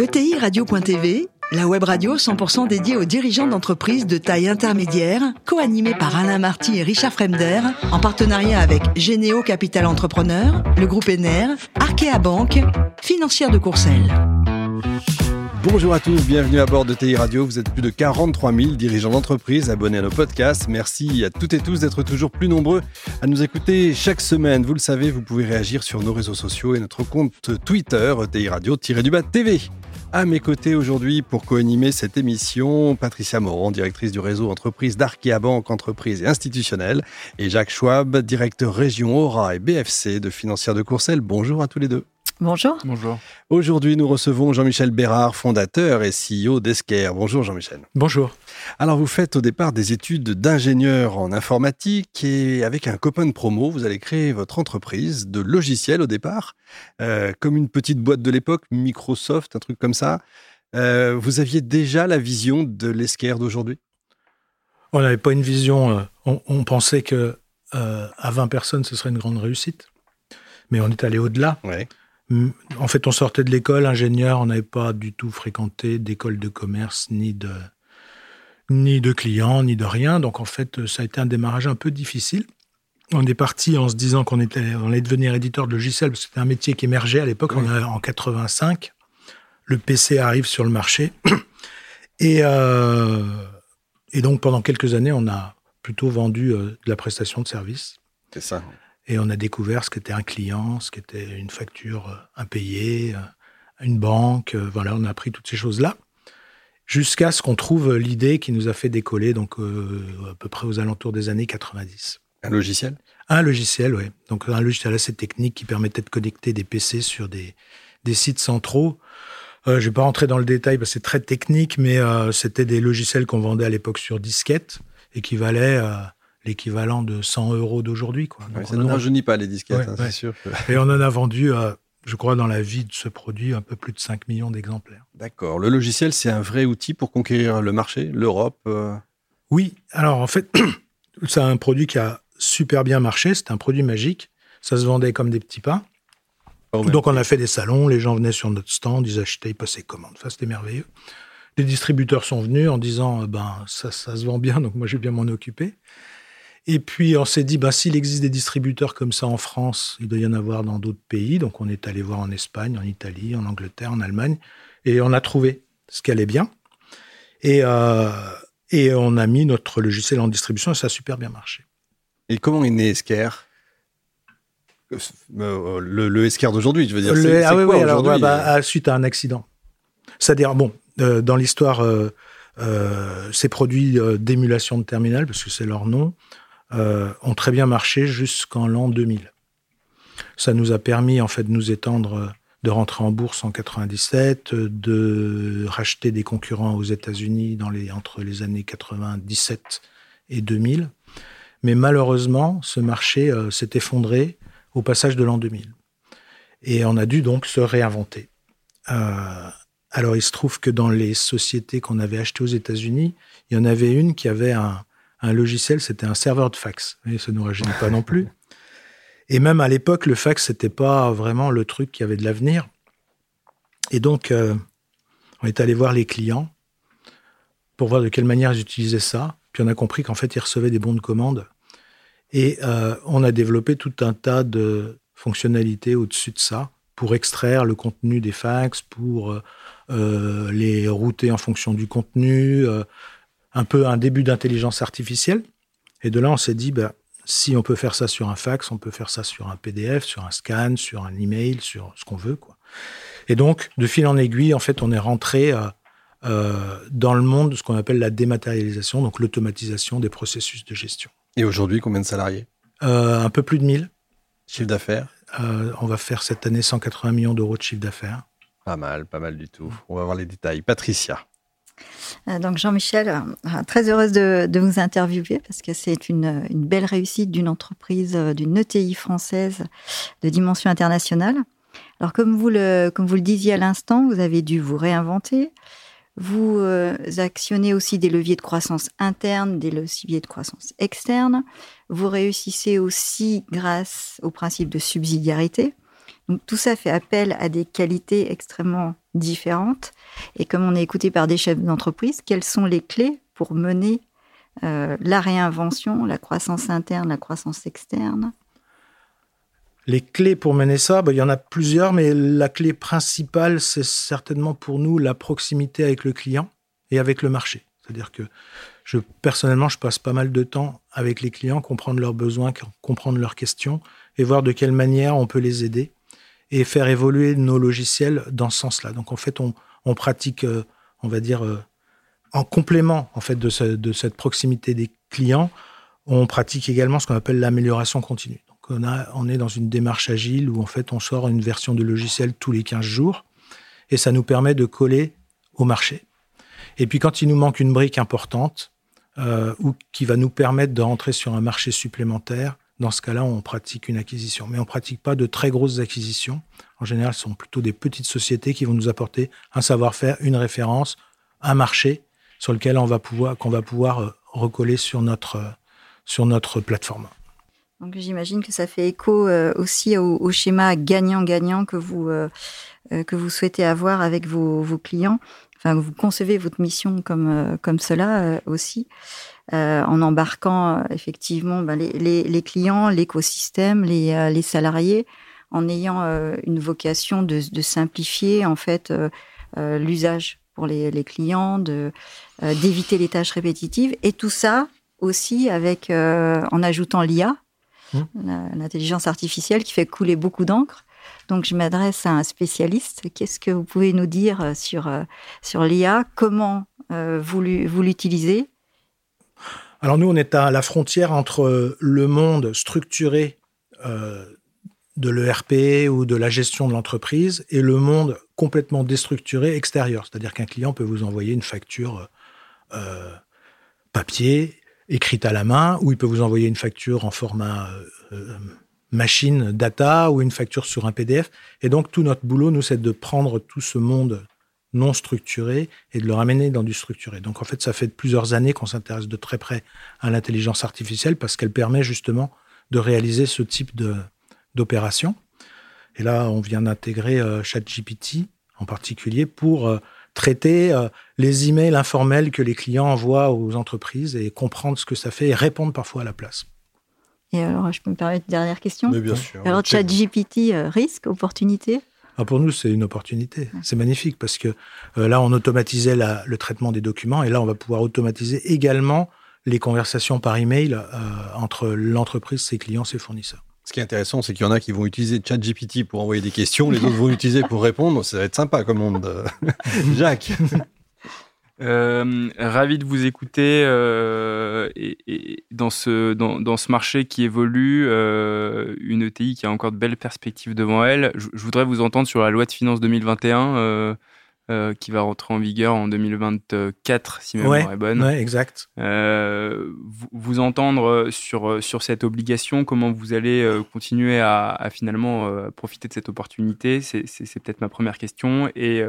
ETI Radio.tv, la web radio 100% dédiée aux dirigeants d'entreprises de taille intermédiaire, co-animée par Alain Marty et Richard Fremder, en partenariat avec Généo Capital Entrepreneur, le groupe Ener, Arkea Banque, financière de Courcelles. Bonjour à tous, bienvenue à bord de TI Radio. Vous êtes plus de 43 000 dirigeants d'entreprise abonnés à nos podcasts. Merci à toutes et tous d'être toujours plus nombreux à nous écouter chaque semaine. Vous le savez, vous pouvez réagir sur nos réseaux sociaux et notre compte Twitter TI Radio-du-bas TV. À mes côtés aujourd'hui pour co-animer cette émission, Patricia Morand, directrice du réseau entreprise d'Arkea Banque, entreprise et institutionnelle, et Jacques Schwab, directeur région Aura et BFC de Financière de Courcelles. Bonjour à tous les deux. Bonjour. Bonjour. Aujourd'hui, nous recevons Jean-Michel Bérard, fondateur et CEO d'Esquer. Bonjour Jean-Michel. Bonjour. Alors, vous faites au départ des études d'ingénieur en informatique et avec un copain de promo, vous allez créer votre entreprise de logiciels au départ, euh, comme une petite boîte de l'époque, Microsoft, un truc comme ça. Euh, vous aviez déjà la vision de l'Esquer d'aujourd'hui? On n'avait pas une vision. Euh, on, on pensait que à 20 personnes, ce serait une grande réussite. Mais on est allé au-delà. Ouais. En fait, on sortait de l'école, ingénieur, on n'avait pas du tout fréquenté d'école de commerce, ni de, ni de clients, ni de rien. Donc, en fait, ça a été un démarrage un peu difficile. On est parti en se disant qu'on était, on allait devenir éditeur de logiciels, parce que c'était un métier qui émergeait à l'époque, Oui. en 85. Le PC arrive sur le marché. Et, euh, et donc, pendant quelques années, on a plutôt vendu euh, de la prestation de services. C'est ça. Et on a découvert ce qu'était un client, ce qu'était une facture euh, impayée, euh, une banque. euh, Voilà, on a appris toutes ces choses-là. Jusqu'à ce qu'on trouve l'idée qui nous a fait décoller, donc euh, à peu près aux alentours des années 90. Un logiciel? Un logiciel, oui. Donc un logiciel assez technique qui permettait de connecter des PC sur des, des sites centraux. Euh, je ne vais pas rentrer dans le détail parce que c'est très technique, mais euh, c'était des logiciels qu'on vendait à l'époque sur disquette et qui valaient l'équivalent de 100 euros d'aujourd'hui. quoi. Donc, Ouais, Ça ne a- rajeunit pas les disquettes, Ouais, hein, ouais. c'est sûr. que- Et on en a vendu, euh, je crois, dans la vie de ce produit, un peu plus de 5 millions d'exemplaires. D'accord. Le logiciel, c'est un vrai outil pour conquérir le marché, l'Europe. euh, Oui, alors en fait, c'est un produit qui a super bien marché, c'est un produit magique. Ça se vendait comme des petits pains. Donc on a fait des salons, les gens venaient sur notre stand, ils achetaient, ils passaient commande. Enfin, c'était merveilleux. Les distributeurs sont venus en disant, euh, ben ça, ça se vend bien, donc moi je vais bien m'en occuper. Et puis on s'est dit, ben, s'il existe des distributeurs comme ça en France, il doit y en avoir dans d'autres pays. Donc on est allé voir en Espagne, en Italie, en Angleterre, en Allemagne, et on a trouvé ce qui allait bien. Et, euh, et on a mis notre logiciel en distribution et ça a super bien marché. Et comment est né Esker Euh, le, le Esker d'aujourd'hui, je veux dire. Le- ah oui, quoi oui, alors, bah, bah, à- suite à un accident. C'est-à-dire, bon, euh, dans l'histoire, euh, euh, ces produits euh, d'émulation de terminal, parce que c'est leur nom, euh, ont très bien marché jusqu'en l'an 2000. Ça nous a permis, en fait, de nous étendre, euh, de rentrer en bourse en 97, euh, de racheter des concurrents aux États-Unis dans les, entre les années 97 et 2000. Mais malheureusement, ce marché euh, s'est effondré au passage de l'an 2000. Et on a dû donc se réinventer. Euh, alors, il se trouve que dans les sociétés qu'on avait achetées aux États-Unis, il y en avait une qui avait un, un logiciel, c'était un serveur de fax. Et ça ne nous rajeunit pas non plus. Et même à l'époque, le fax, c'était pas vraiment le truc qui avait de l'avenir. Et donc, euh, on est allé voir les clients pour voir de quelle manière ils utilisaient ça. Puis on a compris qu'en fait, ils recevaient des bons de commande. Et euh, on a développé tout un tas de fonctionnalités au-dessus de ça pour extraire le contenu des fax, pour euh, les router en fonction du contenu, un peu un début d'intelligence artificielle. Et de là, on s'est dit, bah, si on peut faire ça sur un fax, on peut faire ça sur un PDF, sur un scan, sur un email, sur ce qu'on veut. Quoi. Et donc, de fil en aiguille, en fait, on est rentré euh, euh, dans le monde de ce qu'on appelle la dématérialisation, donc l'automatisation des processus de gestion. Et aujourd'hui, combien de salariés? Euh, un peu plus de 1000. Chiffre d'affaires? On va faire cette année 180 millions d'euros de chiffre d'affaires. Pas mal, pas mal du tout. On va voir les détails. Patricia. Euh, Donc Jean-Michel, euh, très heureuse de, vous interviewer parce que c'est une, belle réussite d'une entreprise, euh, d'une ETI française de dimension internationale. Alors comme vous le, comme vous le disiez à l'instant, vous avez dû vous réinventer. Vous actionnez aussi des leviers de croissance interne, des leviers de croissance externe. Vous réussissez aussi grâce au principe de subsidiarité. Donc tout ça fait appel à des qualités extrêmement différentes. Et comme on est écouté par des chefs d'entreprise, quelles sont les clés pour mener euh, la réinvention, la croissance interne, la croissance externe? Les clés pour mener ça, bah, il y en a plusieurs, mais la clé principale, c'est certainement pour nous la proximité avec le client et avec le marché. C'est-à-dire que je, personnellement, je passe pas mal de temps avec les clients, comprendre leurs besoins, comprendre leurs questions et voir de quelle manière on peut les aider et faire évoluer nos logiciels dans ce sens-là. Donc en fait, on, pratique, euh, on va dire, euh, en complément en fait de, cette proximité des clients, on pratique également ce qu'on appelle l'amélioration continue. Donc on, a, on est dans une démarche agile où en fait on sort une version de logiciel tous les 15 jours et ça nous permet de coller au marché. Et puis quand il nous manque une brique importante euh, ou qui va nous permettre de rentrer sur un marché supplémentaire, dans ce cas-là, on pratique une acquisition. Mais on ne pratique pas de très grosses acquisitions. En général, ce sont plutôt des petites sociétés qui vont nous apporter un savoir-faire, une référence, un marché sur lequel on va pouvoir, qu'on va pouvoir euh, recoller sur notre, euh, sur notre plateforme. Donc j'imagine que ça fait écho euh, aussi au, schéma gagnant-gagnant que vous, que vous souhaitez avoir avec vos, vos, clients. Enfin, vous concevez votre mission comme, comme cela aussi. Euh, en embarquant euh, effectivement ben, les, clients, l'écosystème, les, euh, salariés, en ayant une vocation de, simplifier en fait l'usage pour les, clients, de d'éviter les tâches répétitives, et tout ça aussi avec en ajoutant l'IA, mmh. l'intelligence artificielle qui fait couler beaucoup d'encre. Donc, je m'adresse à un spécialiste. Qu'est-ce que vous pouvez nous dire sur, sur l'IA Comment vous l'utilisez? Alors nous, on est à la frontière entre le monde structuré euh, de l'ERP ou de la gestion de l'entreprise et le monde complètement déstructuré extérieur. C'est-à-dire qu'un client peut vous envoyer une facture euh, papier, écrite à la main, ou il peut vous envoyer une facture en format euh, machine data ou une facture sur un PDF. Et donc tout notre boulot, nous, c'est de prendre tout ce monde non structuré et de le ramener dans du structuré. Donc en fait, ça fait plusieurs années qu'on s'intéresse de très près à l'intelligence artificielle parce qu'elle permet justement de réaliser ce type d'opération. Et là, on vient d'intégrer euh, ChatGPT en particulier pour euh, traiter euh, les emails informels que les clients envoient aux entreprises et comprendre ce que ça fait et répondre parfois à la place. Et alors, je peux me permettre une dernière question Mais bien sûr. Alors, ChatGPT, risque, opportunité ah, pour nous, c'est une opportunité. C'est magnifique parce que euh, là, on automatisait le traitement des documents et là, on va pouvoir automatiser également les conversations par email euh, entre l'entreprise, ses clients, ses fournisseurs. Ce qui est intéressant, c'est qu'il y en a qui vont utiliser ChatGPT pour envoyer des questions, les autres vont l'utiliser pour répondre. Ça va être sympa comme monde. Jacques euh, ravi de vous écouter euh, et, dans, ce, dans, dans, ce marché qui évolue, euh, une ETI qui a encore de belles perspectives devant elle. Je, voudrais vous entendre sur la loi de finances 2021 euh, euh, qui va rentrer en vigueur en 2024, si ma mémoire est bonne. Ouais, exact. Vous, vous, entendre sur, sur cette obligation, comment vous allez continuer à, à finalement profiter de cette opportunité, c'est peut-être ma première question. Et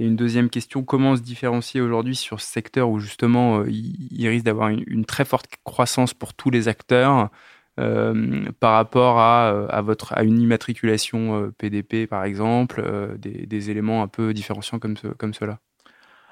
et une deuxième question, comment se différencier aujourd'hui sur ce secteur où justement euh, il, risque d'avoir une, très forte croissance pour tous les acteurs euh, par rapport à, euh, à, votre, à une immatriculation PDP par exemple, des, éléments un peu différenciants comme, comme cela?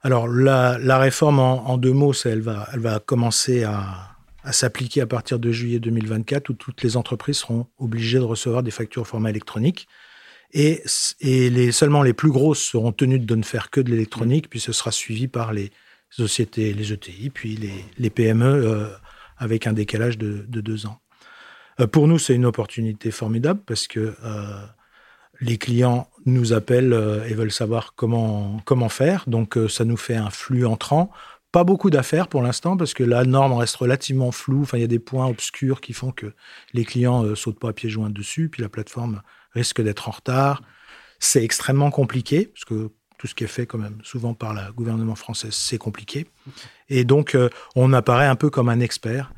Alors la, la réforme en, deux mots, elle va, elle va commencer à, à s'appliquer à partir de juillet 2024 où toutes les entreprises seront obligées de recevoir des factures au format électronique. Et, les, seulement les plus grosses seront tenues de ne faire que de l'électronique, puis ce sera suivi par les sociétés, les ETI, puis les, PME euh, avec un décalage de, deux ans. Euh, pour nous, c'est une opportunité formidable parce que euh, les clients nous appellent et veulent savoir comment, comment faire. Donc, ça nous fait un flux entrant. Pas beaucoup d'affaires pour l'instant parce que la norme reste relativement floue. Enfin, il y a des points obscurs qui font que les clients ne sautent pas à pieds joints dessus. Puis la plateforme risque d'être en retard. C'est extrêmement compliqué, parce que tout ce qui est fait quand même souvent par le gouvernement français, c'est compliqué. Et donc, euh, on apparaît un peu comme un expert.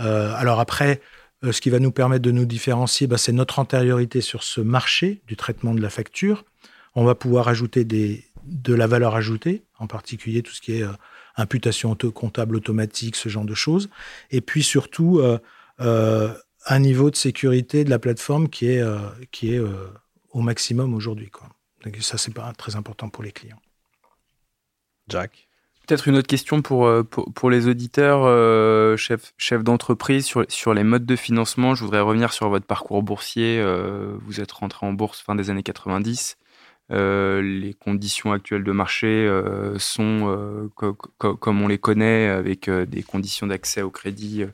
Euh, alors après, euh, ce qui va nous permettre de nous différencier, bah, c'est notre antériorité sur ce marché du traitement de la facture. On va pouvoir ajouter des, de la valeur ajoutée, en particulier tout ce qui est imputation comptable automatique, ce genre de choses. Et puis surtout, un niveau de sécurité de la plateforme qui est, euh, qui est euh, au maximum aujourd'hui. Donc ça, c'est pas très important pour les clients. Jack? Peut-être une autre question pour, euh, pour, pour les auditeurs, euh, chef d'entreprise, sur, sur les modes de financement. Je voudrais revenir sur votre parcours boursier. Euh, vous êtes rentré en bourse fin des années 90. Euh, les conditions actuelles de marché euh, sont euh, co co comme on les connaît, avec des conditions d'accès au crédit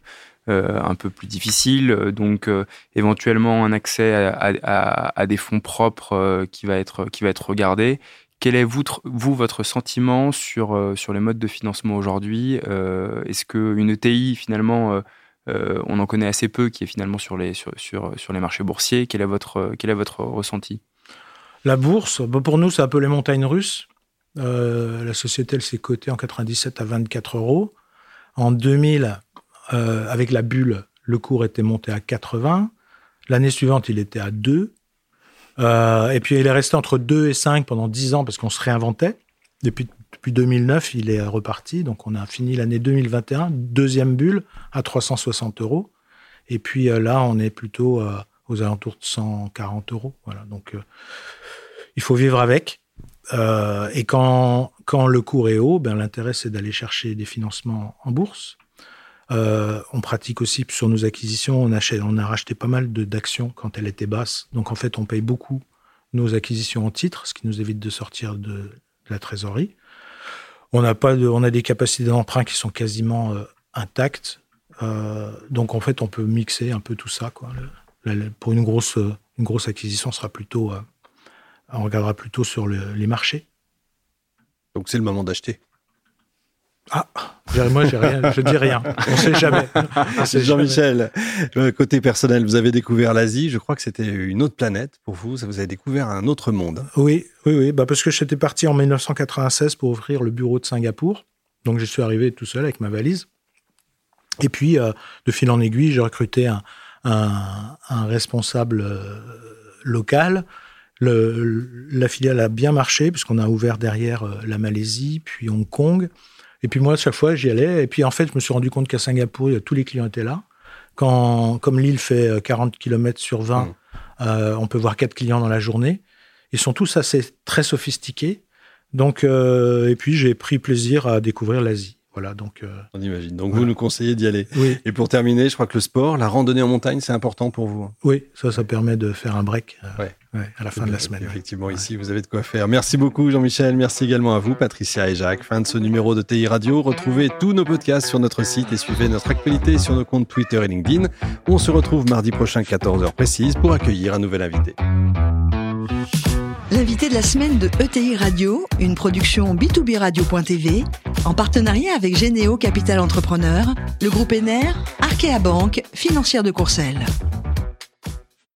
un peu plus difficiles. Donc, éventuellement, un accès à, des fonds propres qui, va être, qui va être regardé. Quel est vous, votre sentiment sur, euh, sur les modes de financement aujourd'hui euh, Est-ce qu'une ETI, finalement, euh, on en connaît assez peu qui est finalement sur les, sur, sur, sur les marchés boursiers Quel est votre, quel est votre ressenti? La bourse, bah, pour nous, c'est un peu les montagnes russes. la société, elle s'est cotée en 97 à 24 euros. En 2000, avec la bulle, le cours était monté à 80. L'année suivante, il était à 2. Euh, et puis il est resté entre 2 et 5 pendant 10 ans parce qu'on se réinventait. Depuis, depuis 2009, il est reparti. Donc on a fini l'année 2021, deuxième bulle à 360 euros. Et puis euh, là, on est plutôt euh, aux alentours de 140 euros. Voilà. Donc euh, il faut vivre avec. Euh, et quand, quand le cours est haut, ben, l'intérêt c'est d'aller chercher des financements en bourse. Euh, on pratique aussi sur nos acquisitions, on, a racheté pas mal d'actions quand elles étaient basses. Donc en fait, on paye beaucoup nos acquisitions en titres, ce qui nous évite de sortir de, la trésorerie. On a, pas de, on a des capacités d'emprunt qui sont quasiment euh, intactes. Euh, donc en fait, on peut mixer un peu tout ça. Pour une grosse, une grosse acquisition, sera plutôt, on regardera plutôt sur le, les marchés. Donc c'est le moment d'acheter. Ah, moi, rien, je dis rien. On sait jamais. Jean-Michel, côté personnel, vous avez découvert l'Asie. Je crois que c'était une autre planète pour vous. Vous avez découvert un autre monde. Oui, oui, oui. Bah parce que j'étais parti en 1996 pour ouvrir le bureau de Singapour. Donc, je suis arrivé tout seul avec ma valise. Et puis, euh, de fil en aiguille, j'ai recruté un, un, un responsable euh, local. Le, la filiale a bien marché puisqu'on a ouvert derrière euh, la Malaisie, puis Hong Kong. Et puis moi, chaque fois, j'y allais. Et puis en fait, je me suis rendu compte qu'à Singapour, tous les clients étaient là. Quand, comme l'île fait 40 km sur 20, mmh. euh, on peut voir quatre clients dans la journée. Ils sont tous assez très sophistiqués. Donc, euh, et puis j'ai pris plaisir à découvrir l'Asie. Voilà, donc. Euh, On imagine. Donc voilà. vous nous conseillez d'y aller. Oui. Et pour terminer, je crois que le sport, la randonnée en montagne, c'est important pour vous. Oui, ça, ça permet de faire un break. Ouais. Ouais, à la fin de la semaine. Effectivement, ouais. ici, vous avez de quoi faire. Merci beaucoup, Jean-Michel. Merci également à vous, Patricia et Jacques. Fin de ce numéro de TI Radio. Retrouvez tous nos podcasts sur notre site et suivez notre actualité sur nos comptes Twitter et LinkedIn. On se retrouve mardi prochain, 14h précise, pour accueillir un nouvel invité. L'invité de la semaine de ETI Radio, une production B2B Radio.tv, en partenariat avec Généo Capital Entrepreneur, le groupe Ener, Arkea Banque, financière de Courcelles.